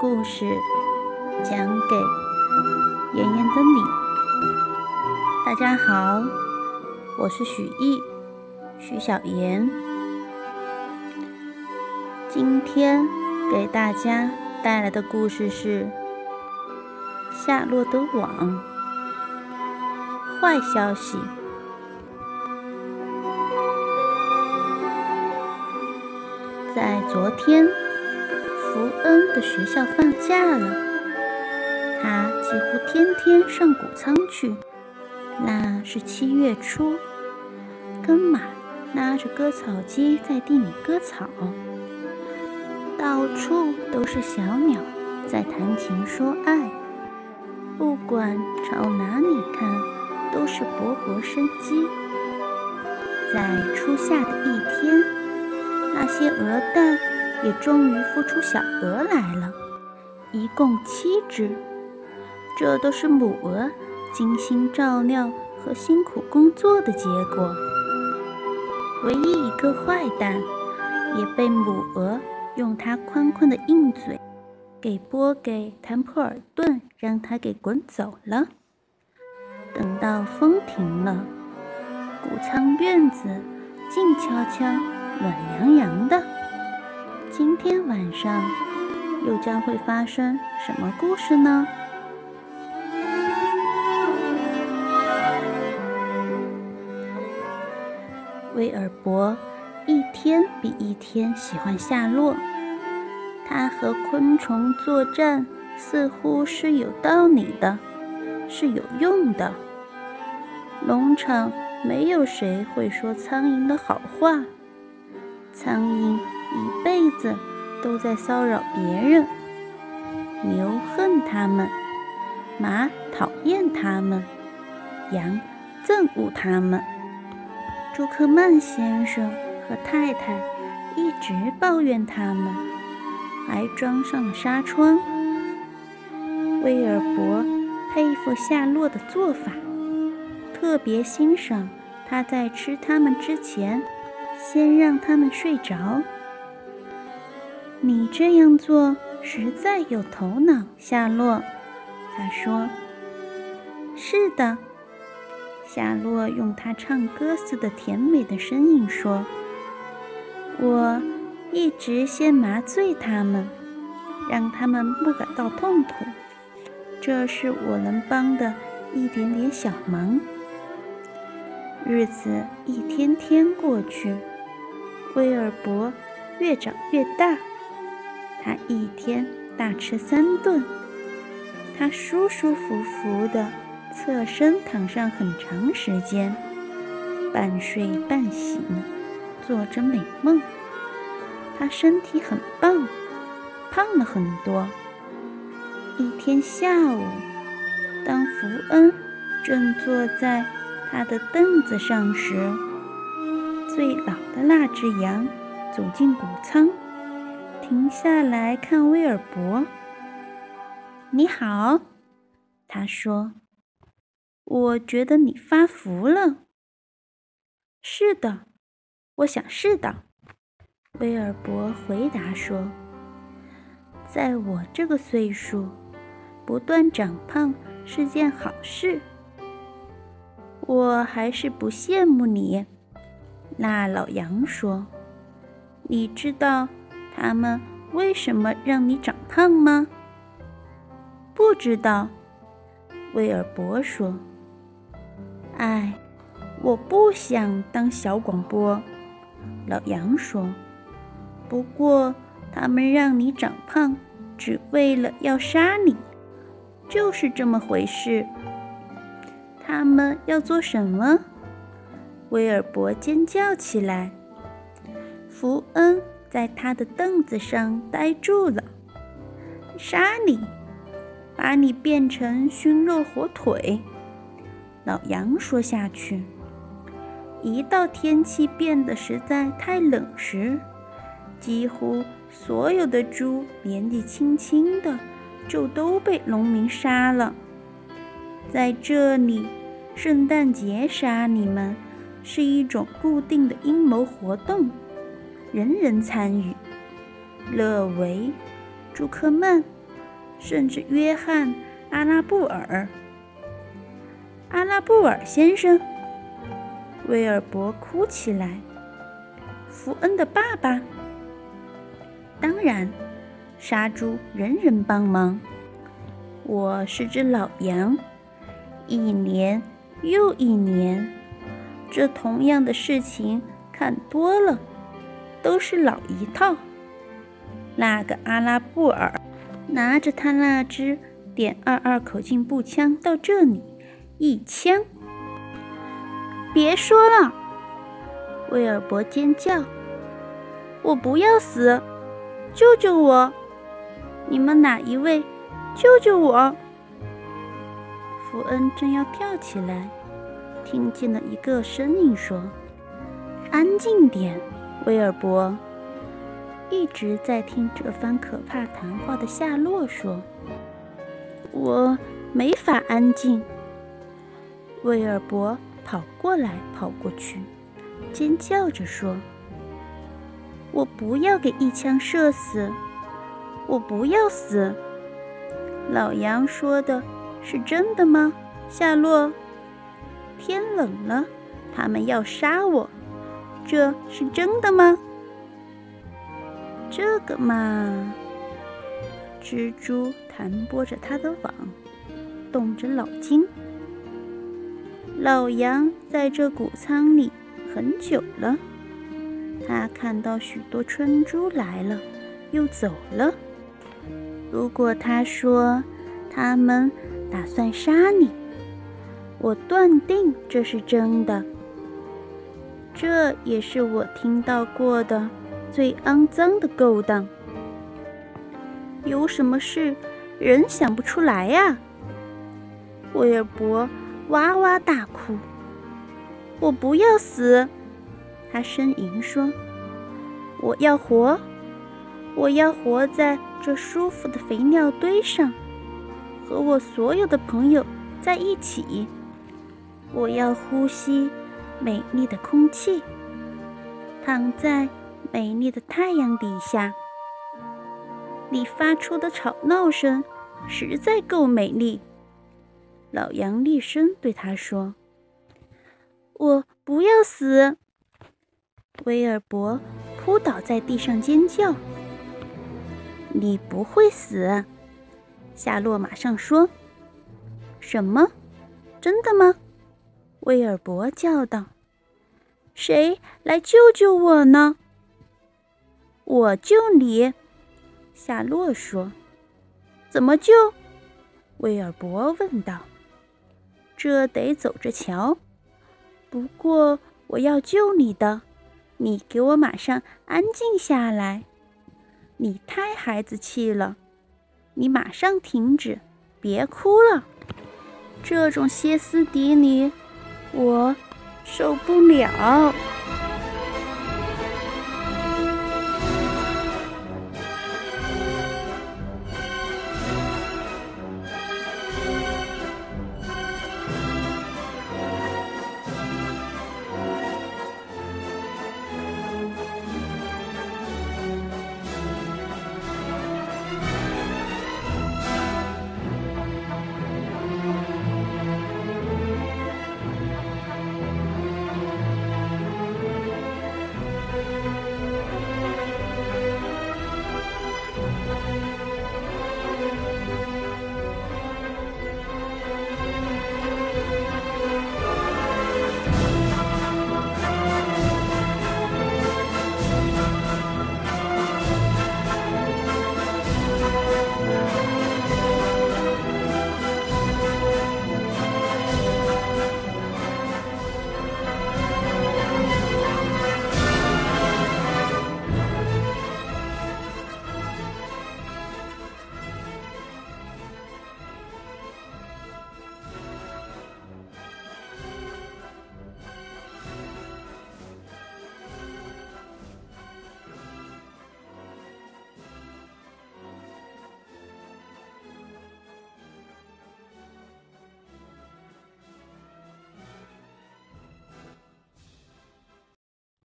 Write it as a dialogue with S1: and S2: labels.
S1: 故事讲给妍妍的你。大家好，我是许艺，许小妍。今天给大家带来的故事是《夏洛的网》。坏消息，在昨天。的学校放假了，他几乎天天上谷仓去。那是七月初，跟马拉着割草机在地里割草，到处都是小鸟在谈情说爱，不管朝哪里看都是勃勃生机。在初夏的一天，那些鹅蛋。也终于孵出小鹅来了，一共七只。这都是母鹅精心照料和辛苦工作的结果。唯一一个坏蛋，也被母鹅用它宽宽的硬嘴给拨给谭普尔顿，让他给滚走了。等到风停了，谷仓院子静悄悄、暖洋洋的。今天晚上又将会发生什么故事呢？威尔伯一天比一天喜欢夏洛，他和昆虫作战似乎是有道理的，是有用的。农场没有谁会说苍蝇的好话，苍蝇。一辈子都在骚扰别人，牛恨他们，马讨厌他们，羊憎恶他们。朱克曼先生和太太一直抱怨他们，还装上了纱窗。威尔伯佩服夏洛的做法，特别欣赏他在吃它们之前，先让它们睡着。你这样做实在有头脑，夏洛。他说：“是的。”夏洛用他唱歌似的甜美的声音说：“我一直先麻醉他们，让他们不感到痛苦。这是我能帮的一点点小忙。”日子一天天过去，威尔伯越长越大。他一天大吃三顿，他舒舒服服地侧身躺上很长时间，半睡半醒，做着美梦。他身体很棒，胖了很多。一天下午，当福恩正坐在他的凳子上时，最老的那只羊走进谷仓。停下来看威尔伯。你好，他说：“我觉得你发福了。”是的，我想是的。威尔伯回答说：“在我这个岁数，不断长胖是件好事。”我还是不羡慕你，那老杨说：“你知道。”他们为什么让你长胖吗？不知道，威尔伯说。哎，我不想当小广播，老杨说。不过他们让你长胖，只为了要杀你，就是这么回事。他们要做什么？威尔伯尖叫起来。福恩。在他的凳子上呆住了，杀你，把你变成熏肉火腿。老杨说下去。一到天气变得实在太冷时，几乎所有的猪年纪轻轻的就都被农民杀了。在这里，圣诞节杀你们是一种固定的阴谋活动。人人参与。勒维、朱克曼甚至约翰·阿拉布尔。阿拉布尔先生，威尔伯哭起来。福恩的爸爸。当然，杀猪人人帮忙。我是只老羊，一年又一年，这同样的事情看多了，都是老一套。那个阿拉布尔拿着他那支点二二口径步枪到这里，一枪。别说了，威尔伯尖叫：“我不要死，救救我！你们哪一位？”救救我！福恩正要跳起来，听见了一个声音说：“安静点，威尔伯。”一直在听这番可怕谈话的夏洛说：“我没法安静。”威尔伯跑过来跑过去，尖叫着说：“我不要给一枪射死，我不要死。”老杨说的是真的吗？夏洛，天冷了，他们要杀我，这是真的吗？这个嘛，蜘蛛弹拨着它的网，动着脑筋。老杨在这谷仓里很久了，他看到许多春猪来了，又走了。如果他说他们打算杀你，我断定这是真的。这也是我听到过的最肮脏的勾当。有什么事人想不出来呀？威尔伯哇哇大哭。我不要死，他呻吟说：“我要活，我要活在。”这舒服的肥料堆上，和我所有的朋友在一起。我要呼吸美丽的空气，躺在美丽的太阳底下。你发出的吵闹声实在够美丽。老杨厉声对他说：“我不要死！”威尔伯扑倒在地上尖叫。你不会死，夏洛马上说：“什么？真的吗？”威尔伯叫道：“谁来救救我呢？”“我救你。”夏洛说。“怎么救？”威尔伯问道。“这得走着瞧。不过我要救你的，你给我马上安静下来。”你太孩子气了，你马上停止，别哭了。这种歇斯底里，我受不了。